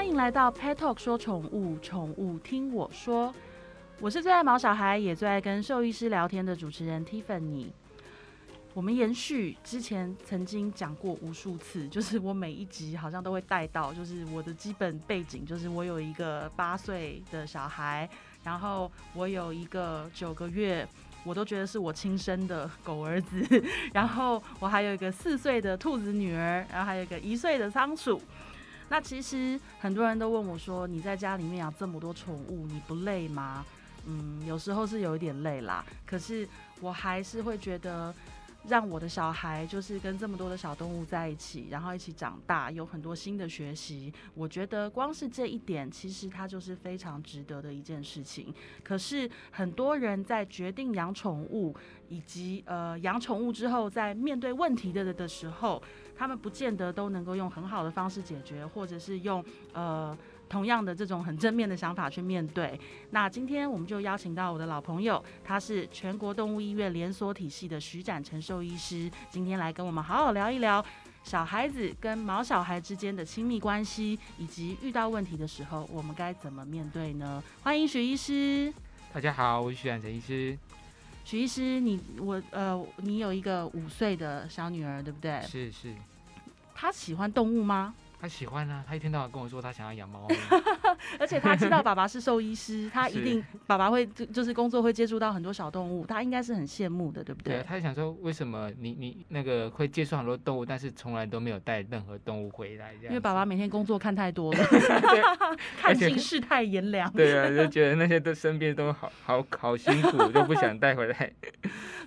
欢迎来到 Pet Talk 说宠物，宠物听我说。我是最爱毛小孩，也最爱跟兽医师聊天的主持人 Tiffany。我们延续之前曾经讲过无数次，就是我每一集好像都会带到，就是我的基本背景，就是我有一个八岁的小孩，然后我有一个九个月，我都觉得是我亲生的狗儿子，然后我还有一个四岁的兔子女儿，然后还有一个一岁的仓鼠。那其实很多人都问我说：“你在家里面养这么多宠物，你不累吗？”嗯，有时候是有一点累啦，可是我还是会觉得。让我的小孩就是跟这么多的小动物在一起，然后一起长大，有很多新的学习。我觉得光是这一点，其实它就是非常值得的一件事情。可是很多人在决定养宠物，以及呃养宠物之后，在面对问题的的时候，他们不见得都能够用很好的方式解决，或者是用呃。同样的这种很正面的想法去面对。那今天我们就邀请到我的老朋友，他是全国动物医院连锁体系的徐展成兽医师，今天来跟我们好好聊一聊小孩子跟毛小孩之间的亲密关系，以及遇到问题的时候我们该怎么面对呢？欢迎徐医师。大家好，我是徐展成医师。徐医师，你我呃，你有一个五岁的小女儿，对不对？是是。她喜欢动物吗？他喜欢啊，他一天到晚跟我说他想要养猫，而且他知道 爸爸是兽医师，他一定爸爸会就就是工作会接触到很多小动物，他应该是很羡慕的，对不对？对，他想说为什么你你那个会接触很多动物，但是从来都没有带任何动物回来？因为爸爸每天工作看太多了，看尽世态炎凉。对啊，就觉得那些都身边都好好好辛苦，就不想带回来。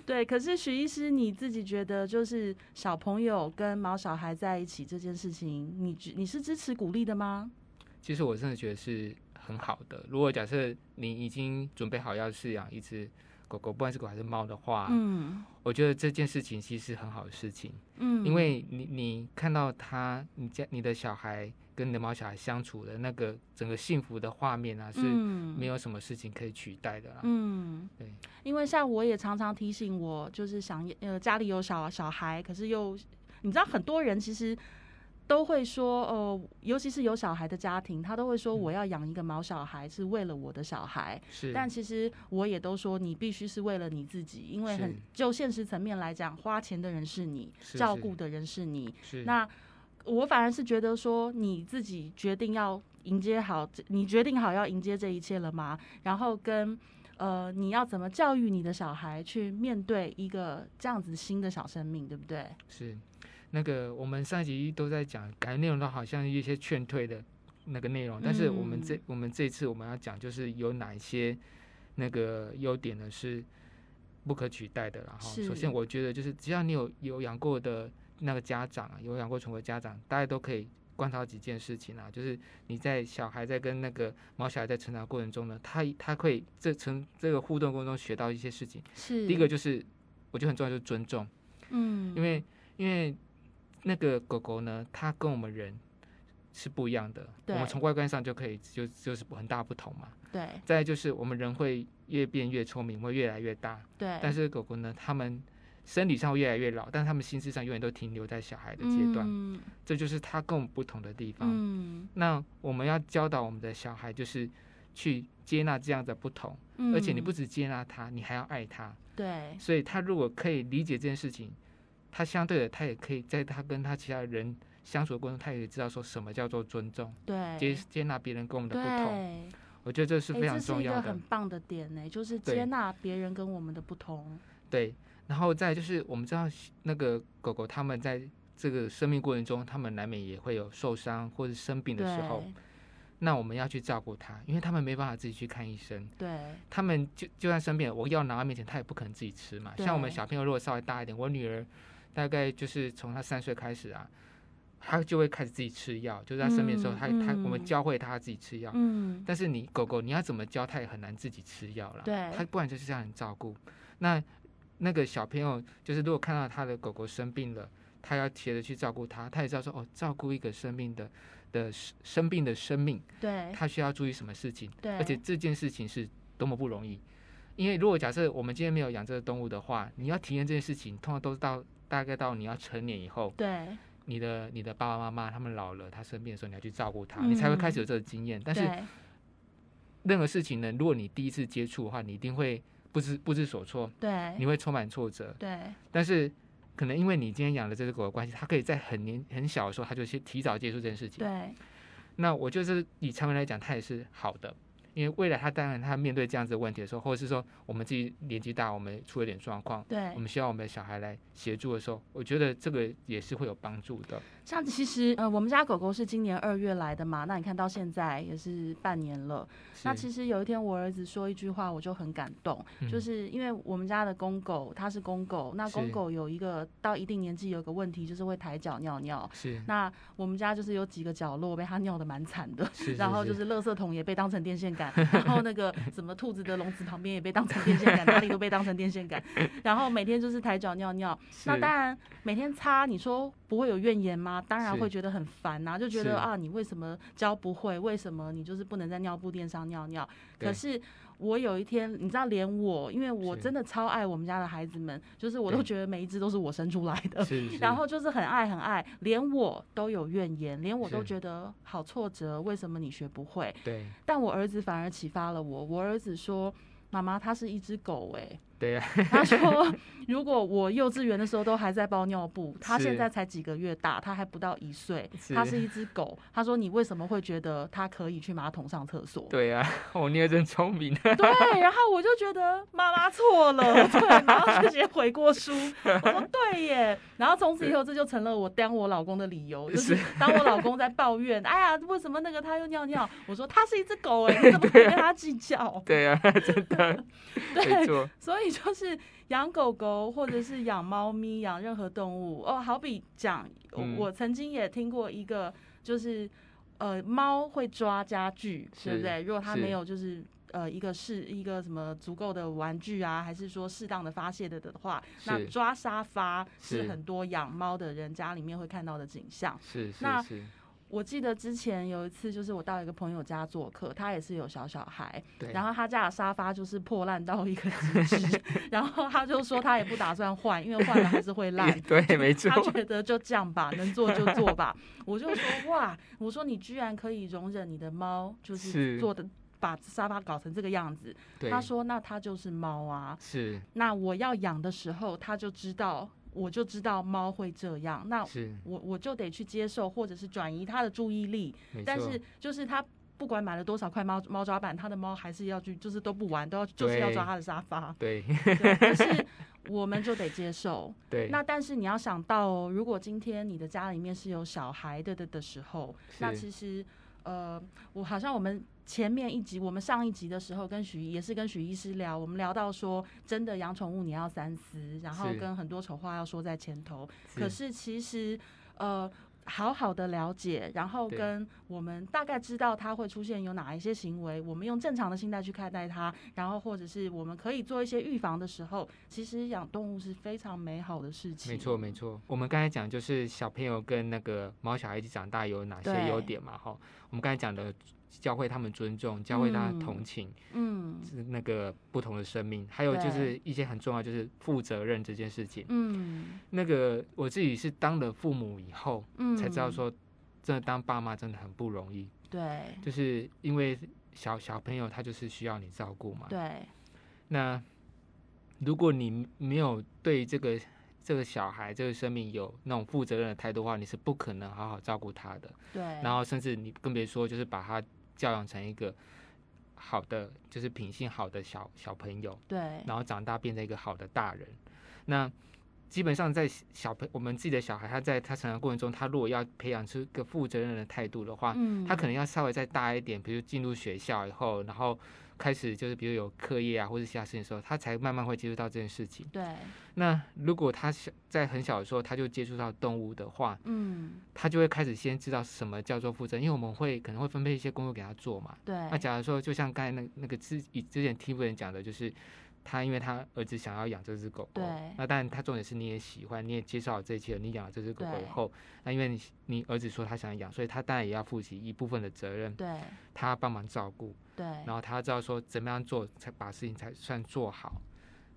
对，可是许医师你自己觉得，就是小朋友跟毛小孩在一起这件事情，你你是支持鼓励的吗？其实我真的觉得是很好的。如果假设你已经准备好要饲养一只狗狗，不管是狗还是猫的话，嗯，我觉得这件事情其实是很好的事情，嗯，因为你你看到他，你家你的小孩。跟你的猫小孩相处的那个整个幸福的画面啊，是没有什么事情可以取代的啦。嗯，对，因为像我也常常提醒我，就是想呃家里有小小孩，可是又你知道很多人其实都会说，呃，尤其是有小孩的家庭，他都会说我要养一个毛小孩是为了我的小孩。是，但其实我也都说你必须是为了你自己，因为很就现实层面来讲，花钱的人是你，照顾的人是你。是，那。我反而是觉得说，你自己决定要迎接好，你决定好要迎接这一切了吗？然后跟呃，你要怎么教育你的小孩去面对一个这样子新的小生命，对不对？是，那个我们上一集都在讲，感觉内容都好像一些劝退的那个内容，但是我们这、嗯、我们这次我们要讲，就是有哪一些那个优点呢？是不可取代的。然后，首先我觉得就是只要你有有养过的。那个家长啊，有养过宠物的家长，大家都可以观察几件事情啊，就是你在小孩在跟那个毛小孩在成长过程中呢，他他会这成这个互动过程中学到一些事情。是。第一个就是，我觉得很重要，就是尊重。嗯。因为因为那个狗狗呢，它跟我们人是不一样的。我们从外观上就可以就就是很大不同嘛。对。再就是我们人会越变越聪明，会越来越大。对。但是狗狗呢，它们。生理上会越来越老，但是他们心智上永远都停留在小孩的阶段，嗯，这就是它跟我们不同的地方。嗯，那我们要教导我们的小孩，就是去接纳这样的不同，嗯，而且你不只接纳他，你还要爱他。对，所以他如果可以理解这件事情，他相对的，他也可以在他跟他其他人相处的过程中，他也知道说什么叫做尊重，对，接接纳别人跟我们的不同。我觉得这是非常重要这是一个很棒的点呢，就是接纳别人跟我们的不同。对。然后再就是，我们知道那个狗狗，它们在这个生命过程中，它们难免也会有受伤或者生病的时候。那我们要去照顾它，因为它们没办法自己去看医生。对。它们就就算生病了，我药拿到面前，它也不可能自己吃嘛。像我们小朋友如果稍微大一点，我女儿大概就是从他三岁开始啊，他就会开始自己吃药。就是她生病的时候，他他我们教会他自己吃药。嗯。但是你狗狗你要怎么教，他也很难自己吃药了。对。他不然就是这样照顾。那。那个小朋友就是，如果看到他的狗狗生病了，他要学着去照顾他，他也知道说哦，照顾一个生命的的生病的生命，对，他需要注意什么事情，对，而且这件事情是多么不容易。因为如果假设我们今天没有养这个动物的话，你要体验这件事情，通常都是到大概到你要成年以后，对，你的你的爸爸妈妈他们老了，他生病的时候，你要去照顾他，嗯、你才会开始有这个经验。但是任何事情呢，如果你第一次接触的话，你一定会不知不知所措，对，你会充满挫折，对。但是可能因为你今天养了这只狗的关系，它可以在很年很小的时候，它就先提早接触这件事情，对。那我就是以长远来讲，它也是好的。因为未来他当然他面对这样子的问题的时候，或者是说我们自己年纪大，我们出了点状况，对，我们需要我们的小孩来协助的时候，我觉得这个也是会有帮助的。像其实呃，我们家狗狗是今年二月来的嘛，那你看到现在也是半年了。那其实有一天我儿子说一句话，我就很感动，嗯、就是因为我们家的公狗它是公狗，那公狗有一个到一定年纪有个问题，就是会抬脚尿尿。是。那我们家就是有几个角落被它尿的蛮惨的，是是是，然后就是垃圾桶也被当成电线杆。然后那个什么兔子的笼子旁边也被当成电线杆，哪里都被当成电线杆。然后每天就是抬脚尿尿。那当然每天擦，你说不会有怨言吗？当然会觉得很烦呐、啊，就觉得啊，你为什么教不会？为什么你就是不能在尿布垫上尿尿？可是。我有一天，你知道，连我，因为我真的超爱我们家的孩子们，就是我都觉得每一只都是我生出来的，然后就是很爱很爱，连我都有怨言，连我都觉得好挫折，为什么你学不会？对，但我儿子反而启发了我，我儿子说。妈妈，它是一只狗哎、欸。对呀。他说，如果我幼稚园的时候都还在包尿布，他现在才几个月大，他还不到一岁，他是一只狗。他说，你为什么会觉得他可以去马桶上厕所？对呀、啊，我女儿真聪明。对，然后我就觉得妈妈错了，对，然后直接悔过书。我说对耶，然后从此以后这就成了我当我老公的理由，就是 当我老公在抱怨，哎呀，为什么那个他又尿尿？我说他是一只狗哎、欸，你怎么可以跟他计较？对呀、啊，真的。对，所以就是养狗狗或者是养猫咪，养任何动物哦，好比讲，我曾经也听过一个，就是呃，猫会抓家具，对不对？如果它没有就是呃一个是一个什么足够的玩具啊，还是说适当的发泄的的话，那抓沙发是很多养猫的人家里面会看到的景象。是是那。我记得之前有一次，就是我到一个朋友家做客，他也是有小小孩，然后他家的沙发就是破烂到一个极致，然后他就说他也不打算换，因为换了还是会烂。对，没错。他觉得就这样吧，能做就做吧。我就说 哇，我说你居然可以容忍你的猫就是做的把沙发搞成这个样子。他说那他就是猫啊。是。那我要养的时候，他就知道。我就知道猫会这样，那我我就得去接受，或者是转移它的注意力。但是就是它不管买了多少块猫猫抓板，它的猫还是要去，就是都不玩，都要就是要抓它的沙发。对，对，可是我们就得接受。对，那但是你要想到哦，如果今天你的家里面是有小孩的的的时候，那其实呃，我好像我们。前面一集，我们上一集的时候跟许也是跟许医师聊，我们聊到说，真的养宠物你要三思，然后跟很多丑话要说在前头。可是其实，呃，好好的了解，然后跟我们大概知道它会出现有哪一些行为，我们用正常的心态去看待它，然后或者是我们可以做一些预防的时候，其实养动物是非常美好的事情。没错没错，我们刚才讲就是小朋友跟那个猫小孩一起长大有哪些优点嘛？哈，我们刚才讲的。教会他们尊重，教会他同情，嗯，是那个不同的生命，还有就是一些很重要，就是负责任这件事情，嗯，那个我自己是当了父母以后，嗯，才知道说，真的当爸妈真的很不容易，对，就是因为小小朋友他就是需要你照顾嘛，对，那如果你没有对这个这个小孩这个生命有那种负责任的态度的话，你是不可能好好照顾他的，对，然后甚至你更别说就是把他。教养成一个好的，就是品性好的小小朋友，对，然后长大变成一个好的大人。那基本上在小朋我们自己的小孩，他在他成长过程中，他如果要培养出一个负责任的态度的话，嗯，他可能要稍微再大一点，比如进入学校以后，然后。开始就是，比如有课业啊，或者其他事情的时候，他才慢慢会接触到这件事情。对。那如果他小在很小的时候他就接触到动物的话，嗯，他就会开始先知道什么叫做负责，因为我们会可能会分配一些工作给他做嘛。对。那假如说，就像刚才那那个之以之前 T 夫人讲的，就是。他因为他儿子想要养这只狗狗，那当然他重点是你也喜欢，你也接受了这一切，你养了这只狗狗以后，那因为你你儿子说他想养，所以他当然也要负起一部分的责任，对，他帮忙照顾，对，然后他知道说怎么样做才把事情才算做好，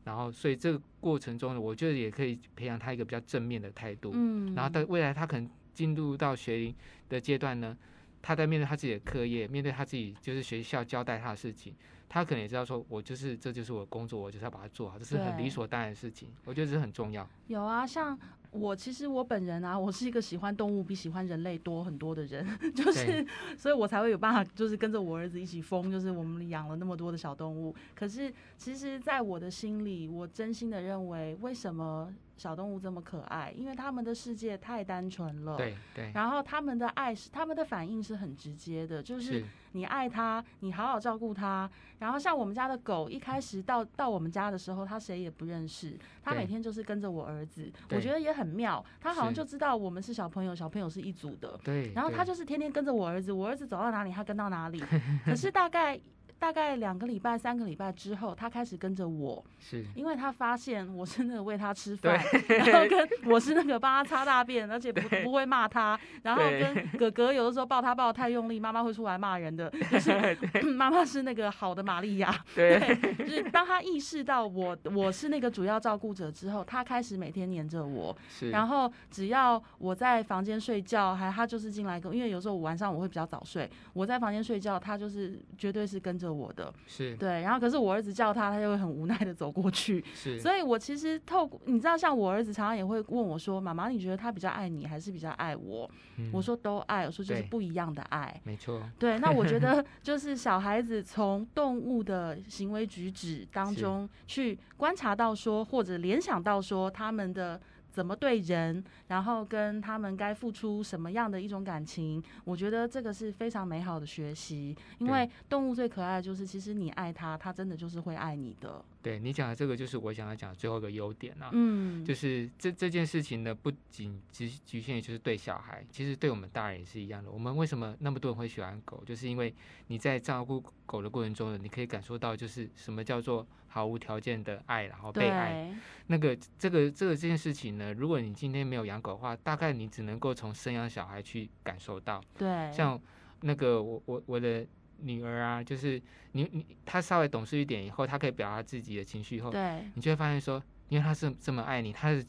然后所以这个过程中呢，我觉得也可以培养他一个比较正面的态度。嗯，然后到未来他可能进入到学龄的阶段呢，他在面对他自己的课业，面对他自己就是学校交代他的事情。他可能也知道说，我就是这就是我的工作，我就是要把它做好，这是很理所当然的事情。我觉得这是很重要。有啊，像我其实我本人啊，我是一个喜欢动物比喜欢人类多很多的人，就是所以我才会有办法，就是跟着我儿子一起疯，就是我们养了那么多的小动物。可是其实，在我的心里，我真心的认为，为什么？小动物这么可爱，因为他们的世界太单纯了。对对。然后他们的爱是，他们的反应是很直接的，就是你爱它，你好好照顾它。然后像我们家的狗，一开始到到我们家的时候，它谁也不认识，它每天就是跟着我儿子。我觉得也很妙，它好像就知道我们是小朋友，小朋友是一组的。对。然后它就是天天跟着我儿子，我儿子走到哪里，它跟到哪里。可是大概。大概两个礼拜、三个礼拜之后，他开始跟着我，是。因为他发现我是那个喂他吃饭，然后跟 我是那个帮他擦大便，而且不不会骂他，然后跟哥哥有的时候抱他抱得太用力，妈妈会出来骂人的，就是妈妈是那个好的玛利亚，对，就是当他意识到我我是那个主要照顾者之后，他开始每天黏着我，是，然后只要我在房间睡觉，还他就是进来跟，因为有时候我晚上我会比较早睡，我在房间睡觉，他就是绝对是跟着。我的是对，然后可是我儿子叫他，他就会很无奈的走过去。是，所以我其实透过你知道，像我儿子常常也会问我说：“妈妈，你觉得他比较爱你，还是比较爱我？”嗯、我说都爱，我说就是不一样的爱。没错。对，那我觉得 就是小孩子从动物的行为举止当中去观察到说，或者联想到说他们的。怎么对人，然后跟他们该付出什么样的一种感情，我觉得这个是非常美好的学习。因为动物最可爱的就是，其实你爱它，它真的就是会爱你的。对你讲的这个，就是我想要讲的最后一个优点啊。嗯，就是这这件事情呢，不仅只局限于就是对小孩，其实对我们大人也是一样的。我们为什么那么多人会喜欢狗，就是因为你在照顾狗的过程中呢，你可以感受到就是什么叫做毫无条件的爱，然后被爱。那个这个这个这件事情呢，如果你今天没有养狗的话，大概你只能够从生养小孩去感受到。对，像那个我我我的女儿啊，就是你你她稍微懂事一点以后，她可以表达自己的情绪以后，对，你就会发现说，因为她是这么爱你，她的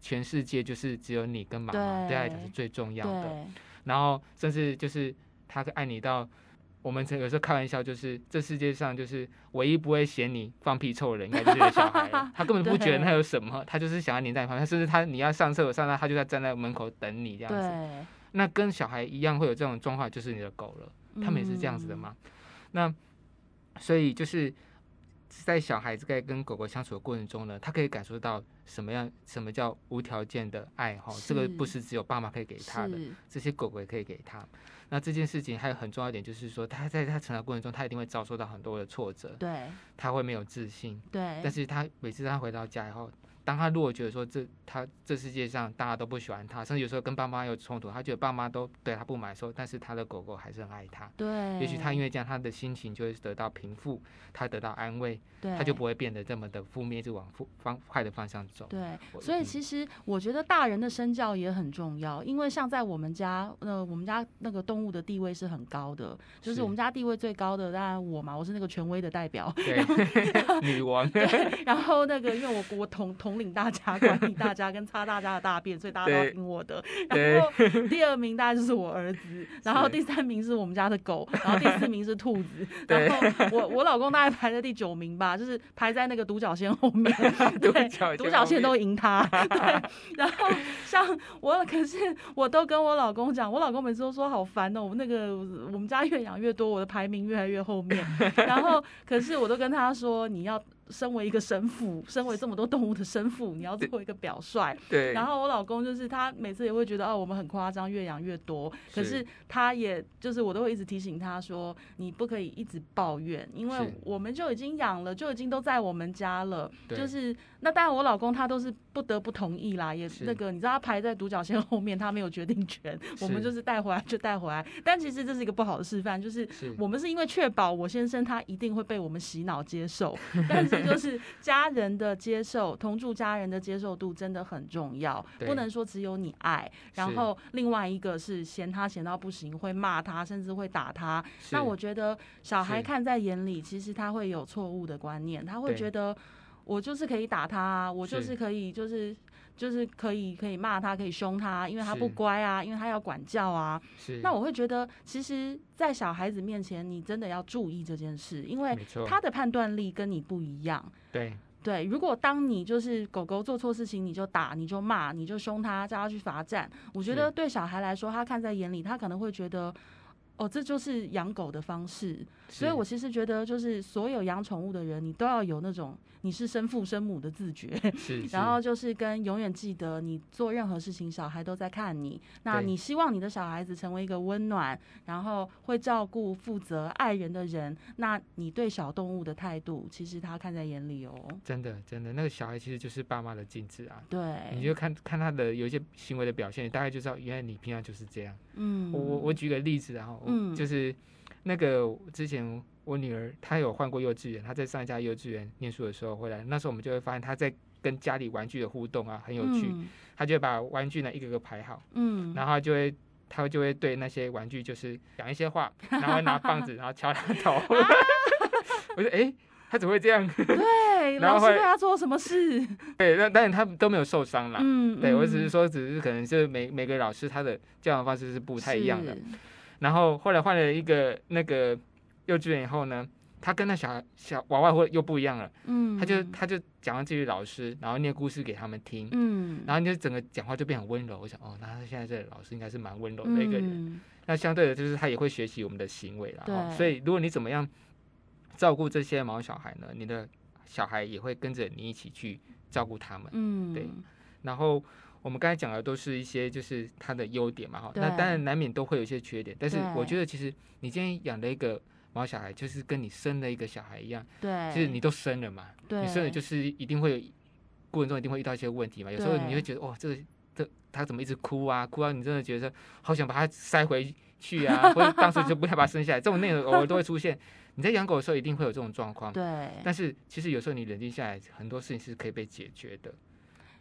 全世界就是只有你跟妈妈，对她来讲是最重要的。然后甚至就是她爱你到。我们有时候开玩笑，就是这世界上就是唯一不会嫌你放屁臭的人，应该就是小孩。他 根本不觉得他有什么，他就是想要黏在你旁边。甚至他你要上厕所上，他就在站在门口等你这样子。那跟小孩一样会有这种状况，就是你的狗了，他们也是这样子的嘛。那所以就是在小孩子在跟狗狗相处的过程中呢，他可以感受到什么样，什么叫无条件的爱哈？这个不是只有爸妈可以给他的，这些狗狗也可以给他。那这件事情还有很重要一点，就是说他在他成长过程中，他一定会遭受到很多的挫折，对，他会没有自信，对，但是他每次他回到家以后。当他如果觉得说这他这世界上大家都不喜欢他，甚至有时候跟爸妈有冲突，他觉得爸妈都对他不满的时候，但是他的狗狗还是很爱他。对，也许他因为这样，他的心情就会得到平复，他得到安慰，对，他就不会变得这么的负面，就往负方坏的方向走。对，所以其实我觉得大人的身教也很重要，因为像在我们家，呃，我们家那个动物的地位是很高的，就是我们家地位最高的，当然我嘛，我是那个权威的代表，对，女王。对，然后那个因为我我统统领大家。管理 大家跟擦大家的大便，所以大家都要听我的。然后第二名大概就是我儿子，然后第三名是我们家的狗，然后第四名是兔子，然后我我老公大概排在第九名吧，就是排在那个独角仙后面。对，独角仙都赢他。对，然后像我，可是我都跟我老公讲，我老公每次都说好烦哦，我那个我们家越养越多，我的排名越来越后面。然后可是我都跟他说，你要。身为一个神父，身为这么多动物的神父，你要做一个表率。对。然后我老公就是他每次也会觉得哦，我们很夸张，越养越多。可是他也就是我都会一直提醒他说，你不可以一直抱怨，因为我们就已经养了，就已经都在我们家了。就是那当然我老公他都是不得不同意啦，也那个你知道他排在独角仙后面，他没有决定权。我们就是带回来就带回来。但其实这是一个不好的示范，就是我们是因为确保我先生他一定会被我们洗脑接受，但是。就是家人的接受，同住家人的接受度真的很重要，不能说只有你爱，然后另外一个是嫌他嫌到不行，会骂他，甚至会打他。那我觉得小孩看在眼里，其实他会有错误的观念，他会觉得我就是可以打他啊，我就是可以就是就是可以可以骂他，可以凶他，因为他不乖啊，因为他要管教啊。是。那我会觉得，其实，在小孩子面前，你真的要注意这件事，因为他的判断力跟你不一样。对。对，如果当你就是狗狗做错事情，你就打，你就骂，你就凶他，叫他去罚站，我觉得对小孩来说，他看在眼里，他可能会觉得。哦，这就是养狗的方式，所以我其实觉得，就是所有养宠物的人，你都要有那种你是生父生母的自觉，是，然后就是跟永远记得，你做任何事情，小孩都在看你。那你希望你的小孩子成为一个温暖，然后会照顾、负责、爱人的人，那你对小动物的态度，其实他看在眼里哦。真的，真的，那个小孩其实就是爸妈的镜子啊。对，你就看看他的有一些行为的表现，你大概就知道，原来你平常就是这样。嗯，我我我举个例子，然后。嗯，就是那个之前我女儿她有换过幼稚园，她在上一家幼稚园念书的时候回来，那时候我们就会发现她在跟家里玩具的互动啊很有趣，嗯、她就会把玩具呢一个个排好，嗯，然后就会她就会对那些玩具就是讲一些话，然后拿棒子然后敲她头，啊、我说哎、欸，她怎么会这样？对，然后老师对她做什么事？对，那但是她都没有受伤啦，嗯，对我只是说只是可能是每每个老师他的教养方式是不太一样的。然后后来换了一个那个幼稚园以后呢，他跟那小小娃娃会又不一样了。嗯，他就他就讲完这句老师，然后念故事给他们听。嗯，然后你就整个讲话就变很温柔。我想哦，那他现在这个老师应该是蛮温柔的一个人。嗯、那相对的，就是他也会学习我们的行为了。对。所以如果你怎么样照顾这些毛小孩呢？你的小孩也会跟着你一起去照顾他们。嗯，对。然后。我们刚才讲的都是一些就是他的优点嘛，哈，那当然难免都会有一些缺点，但是我觉得其实你今天养了一个毛小孩，就是跟你生了一个小孩一样，对，就是你都生了嘛，对，你生了就是一定会有过程中一定会遇到一些问题嘛，有时候你会觉得哦，这个这他怎么一直哭啊，哭啊，你真的觉得好想把他塞回去啊，或者当时就不想把它生下来，这种内容偶尔都会出现。你在养狗的时候一定会有这种状况，对，但是其实有时候你冷静下来，很多事情是可以被解决的。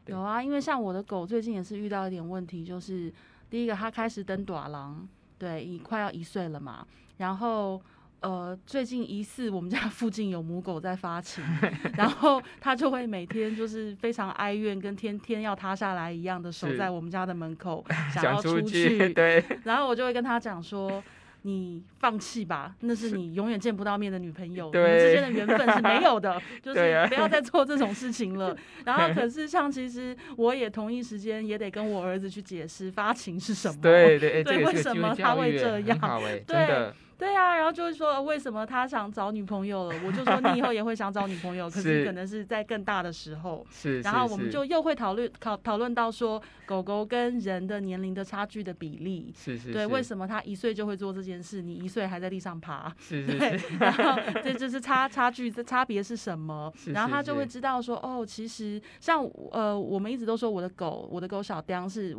有啊，因为像我的狗最近也是遇到一点问题，就是第一个它开始登短廊，对，已快要一岁了嘛。然后呃，最近疑似我们家附近有母狗在发情，然后它就会每天就是非常哀怨，跟天天要塌下来一样的守在我们家的门口，想要出去。对，然后我就会跟他讲说。你放弃吧，那是你永远见不到面的女朋友，你们之间的缘分是没有的，就 是不要再做这种事情了。然后，可是像其实我也同一时间也得跟我儿子去解释发情是什么，对对对，为什么他会这样？对。对啊，然后就是说为什么他想找女朋友了？我就说你以后也会想找女朋友，可是可能是在更大的时候。是，然后我们就又会讨论讨讨论到说狗狗跟人的年龄的差距的比例。是是。对，为什么他一岁就会做这件事，你一岁还在地上爬？是 是。对，然后这就是差差距的差别是什么？然后他就会知道说哦，其实像呃，我们一直都说我的狗，我的狗小雕是。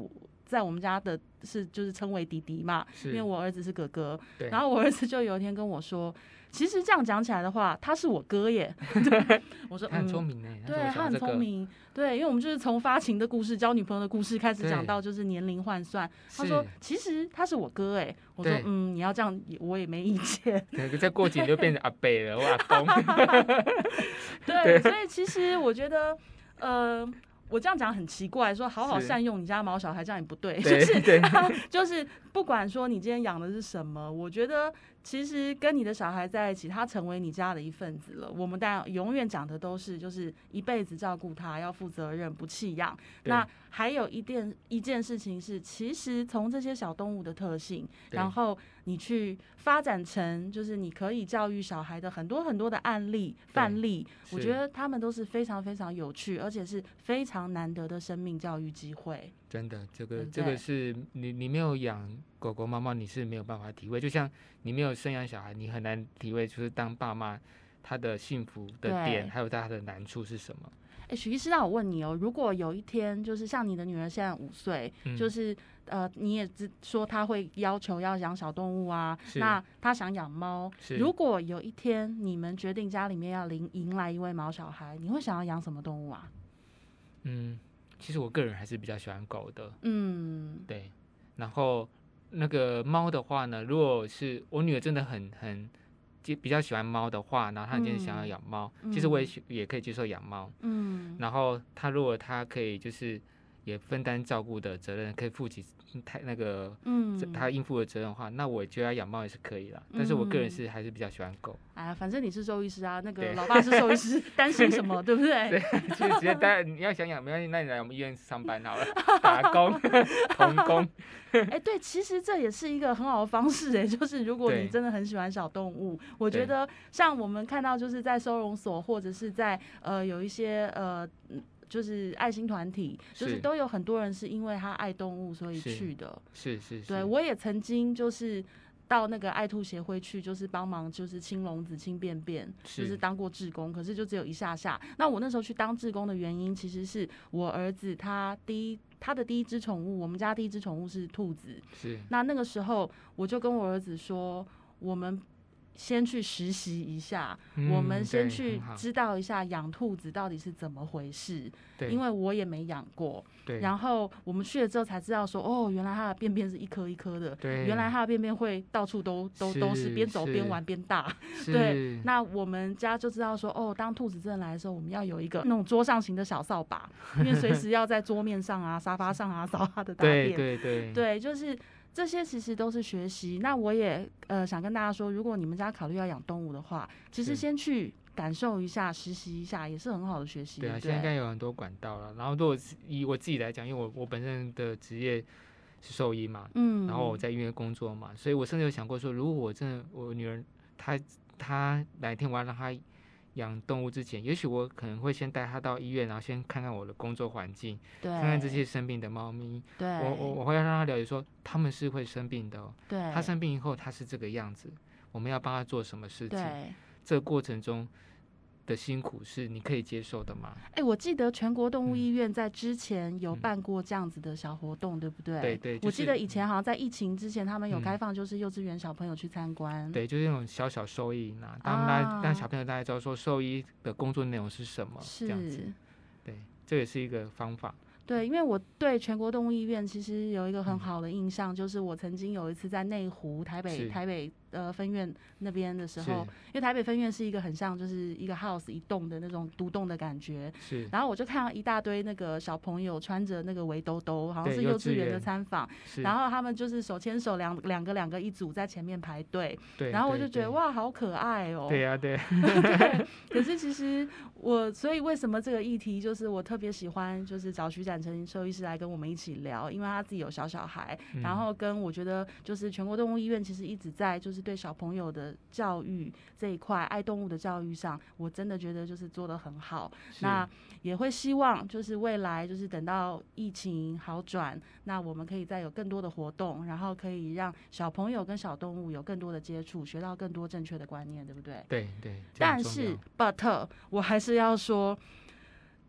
在我们家的是就是称为弟弟嘛，因为我儿子是哥哥。然后我儿子就有一天跟我说，其实这样讲起来的话，他是我哥耶。对，我说 很聪明呢，对，他很聪明。对，因为我们就是从发情的故事、交女朋友的故事开始讲到就是年龄换算。他说其实他是我哥哎，我说嗯，你要这样我也没意见。对，再过几年就变成阿贝了，我阿公。对，所以其实我觉得呃。我这样讲很奇怪，说好好善用你家毛小孩，这样也不对，对就是对 就是不管说你今天养的是什么，我觉得。其实跟你的小孩在一起，他成为你家的一份子了。我们当然永远讲的都是，就是一辈子照顾他，要负责任，不弃养。那还有一件一件事情是，其实从这些小动物的特性，然后你去发展成，就是你可以教育小孩的很多很多的案例范例，我觉得他们都是非常非常有趣，而且是非常难得的生命教育机会。真的，这个这个是你你没有养。狗狗、猫猫，你是没有办法体会，就像你没有生养小孩，你很难体会，就是当爸妈他的幸福的点，还有他的难处是什么？哎，许医师，那我问你哦，如果有一天，就是像你的女儿现在五岁，嗯、就是呃，你也知说她会要求要养小动物啊，那她想养猫，如果有一天你们决定家里面要迎迎来一位毛小孩，你会想要养什么动物啊？嗯，其实我个人还是比较喜欢狗的，嗯，对，然后。那个猫的话呢，如果是我女儿真的很很就比较喜欢猫的话，然后她今天想要养猫，嗯、其实我也也可以接受养猫。嗯，然后她如果她可以就是也分担照顾的责任，可以负起太那个嗯他应付的责任的话，那我觉得养猫也是可以的。但是我个人是还是比较喜欢狗。哎呀，反正你是兽医师啊，那个老爸是兽医师，担心什么，对不对？对，就直接带。你要想养没关系，那你来我们医院上班好了，打工 童工。哎，对，其实这也是一个很好的方式哎，就是如果你真的很喜欢小动物，我觉得像我们看到就是在收容所或者是在呃有一些呃就是爱心团体，就是都有很多人是因为他爱动物所以去的。是是是。对，我也曾经就是。到那个爱兔协会去，就是帮忙，就是清笼子、清便便，就是当过志工，可是就只有一下下。那我那时候去当志工的原因，其实是我儿子他第一他的第一只宠物，我们家第一只宠物是兔子。是。那那个时候我就跟我儿子说，我们。先去实习一下，嗯、我们先去知道一下养兔子到底是怎么回事。对，因为我也没养过。对。然后我们去了之后才知道说，哦，原来它的便便是一颗一颗的。对。原来它的便便会到处都都都是，边走边玩边大。对。那我们家就知道说，哦，当兔子真的来的时候，我们要有一个那种桌上型的小扫把，因为随时要在桌面上啊、沙发上啊扫它的大便。对对对。对，就是。这些其实都是学习。那我也呃想跟大家说，如果你们家考虑要养动物的话，其实先去感受一下、实习一下，也是很好的学习。对啊，现在应该有很多管道了。然后，如果以我自己来讲，因为我我本身的职业是兽医嘛，嗯，然后我在医院工作嘛，所以我甚至有想过说，如果我真的我女儿她她哪一天我要让她。养动物之前，也许我可能会先带它到医院，然后先看看我的工作环境，对，看看这些生病的猫咪。对，我我我会让它了解说，它们是会生病的哦。对，它生病以后它是这个样子，我们要帮它做什么事情？对，这个过程中。的辛苦是你可以接受的吗？哎、欸，我记得全国动物医院在之前有办过这样子的小活动，嗯、对不对？对对，就是、我记得以前好像在疫情之前，他们有开放，就是幼稚园小朋友去参观、嗯。对，就是那种小小兽医呢，他们来让小朋友大家知道说兽医的工作内容是什么，是这样子。对，这也是一个方法。对，因为我对全国动物医院其实有一个很好的印象，嗯、就是我曾经有一次在内湖、台北、台北。呃，分院那边的时候，因为台北分院是一个很像就是一个 house 一栋的那种独栋的感觉。是。然后我就看到一大堆那个小朋友穿着那个围兜兜，好像是幼稚园的参访。然后他们就是手牵手两两个两个一组在前面排队。对。然后我就觉得哇，好可爱哦。对呀，对。对。可是其实我，所以为什么这个议题就是我特别喜欢，就是找徐展成兽医师来跟我们一起聊，因为他自己有小小孩，然后跟我觉得就是全国动物医院其实一直在就是。对小朋友的教育这一块，爱动物的教育上，我真的觉得就是做得很好。那也会希望就是未来就是等到疫情好转，那我们可以再有更多的活动，然后可以让小朋友跟小动物有更多的接触，学到更多正确的观念，对不对？对对。但是，but 我还是要说。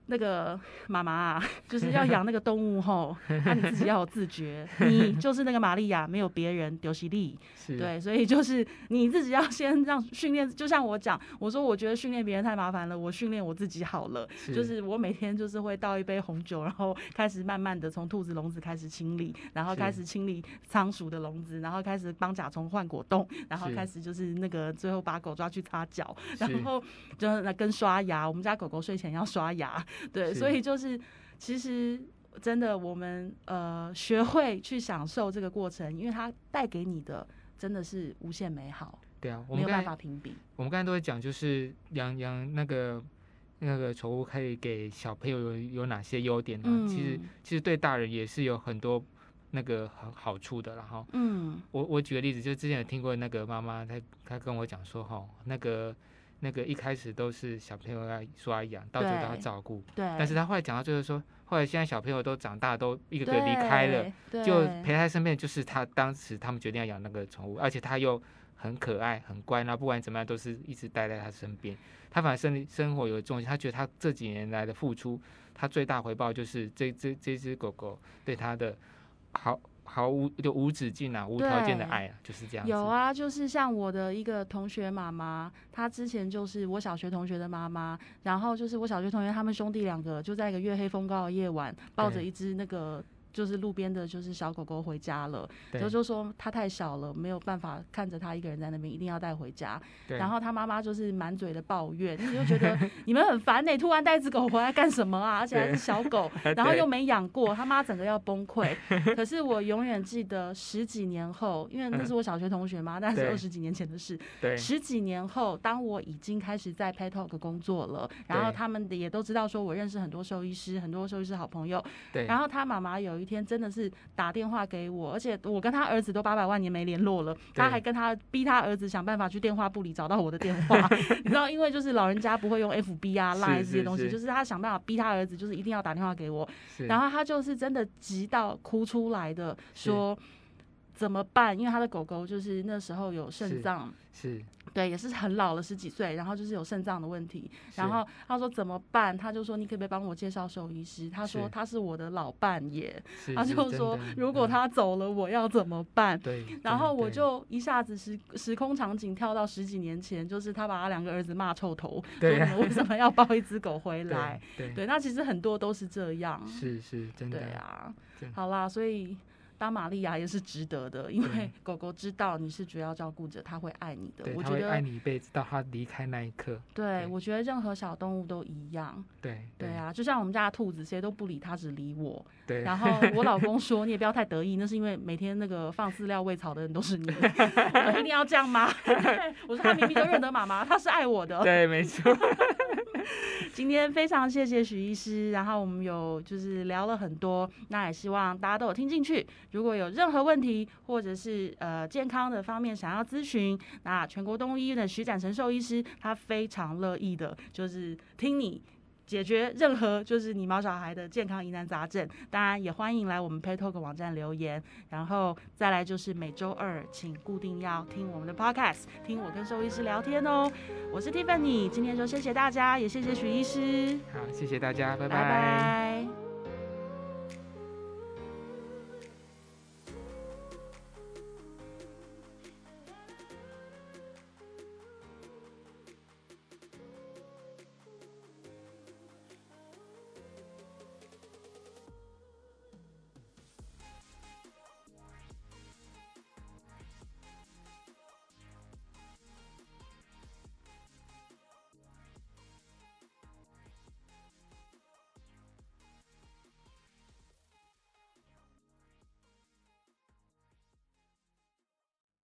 那个妈妈啊，就是要养那个动物吼，那 你自己要有自觉，你就是那个玛利亚，没有别人，丢西利，对，所以就是你自己要先让训练，就像我讲，我说我觉得训练别人太麻烦了，我训练我自己好了，就是我每天就是会倒一杯红酒，然后开始慢慢的从兔子笼子开始清理，然后开始清理仓鼠的笼子，然后开始帮甲虫换果冻，然后开始就是那个最后把狗抓去擦脚，然后就那跟刷牙，我们家狗狗睡前要刷牙。对，所以就是，其实真的，我们呃学会去享受这个过程，因为它带给你的真的是无限美好。对啊，我们没有办法评比。我们刚才都会讲，就是养养那个那个宠物可以给小朋友有有哪些优点呢？嗯、其实其实对大人也是有很多那个好好处的。然后，嗯，我我举个例子，就之前有听过那个妈妈，她她跟我讲说，哈，那个。那个一开始都是小朋友要说要养，到最后都要照顾。对。但是他后来讲到最后说，后来现在小朋友都长大，都一个个离开了，就陪他身边就是他当时他们决定要养那个宠物，而且他又很可爱、很乖，那不管怎么样都是一直待在他身边。他反而生生活有重心，他觉得他这几年来的付出，他最大回报就是这这这只狗狗对他的好。毫无就无止境啊，无条件的爱啊，就是这样。有啊，就是像我的一个同学妈妈，她之前就是我小学同学的妈妈，然后就是我小学同学他们兄弟两个就在一个月黑风高的夜晚，抱着一只那个就是路边的，就是小狗狗回家了，就对就说它太小了，没有办法看着它一个人在那边，一定要带回家。对然后他妈妈就是满嘴的抱怨，你就觉得 你们很烦呢、欸，突然带只狗回来干什么啊？而且还是小狗，然后又没养过，他妈整个要崩溃。可是我永远记得十几年后，因为那是我小学同学嘛，那是二十几年前的事。对，十几年后，当我已经开始在 Pet Talk 工作了，然后他们也都知道说我认识很多兽医师，很多兽医师好朋友。对，然后他妈妈有一天真的是打电话给我，而且我跟他儿子都八百万年没联络了，他还跟他逼他儿子想办法去电话簿里找到我的电话，你知道，因为就是老人家不会用 FB 啊、Line 这些东西，就是他想办法逼他儿子，就是一定要打电话给我，然后他就是真的急到哭出来的说。怎么办？因为他的狗狗就是那时候有肾脏，是，对，也是很老了十几岁，然后就是有肾脏的问题。然后他说怎么办？他就说你可不可以帮我介绍兽医师？他说他是我的老伴耶。他就说如果他走了，我要怎么办？对。然后我就一下子时时空场景跳到十几年前，就是他把他两个儿子骂臭头，说你们为什么要抱一只狗回 来？对，那其实很多都是这样。是是，真的。对啊，好啦，所以。当玛利亚也是值得的，因为狗狗知道你是主要照顾者，它会爱你的。我觉得爱你一辈子，到它离开那一刻。对，我觉得任何小动物都一样。对对啊，就像我们家的兔子，谁都不理它，只理我。对。然后我老公说：“你也不要太得意，那是因为每天那个放饲料喂草的人都是你，我一定要这样吗？” 我说：“他明明就认得妈妈，他是爱我的。”对，没错。今天非常谢谢许医师，然后我们有就是聊了很多，那也希望大家都有听进去。如果有任何问题，或者是呃健康的方面想要咨询，那全国动物医院的徐展成兽医师，他非常乐意的，就是听你解决任何就是你毛小孩的健康疑难杂症。当然也欢迎来我们 Pet Talk 网站留言，然后再来就是每周二请固定要听我们的 Podcast，听我跟兽医师聊天哦。我是 Tiffany，今天就谢谢大家，也谢谢许医师。好，谢谢大家，拜拜。拜拜。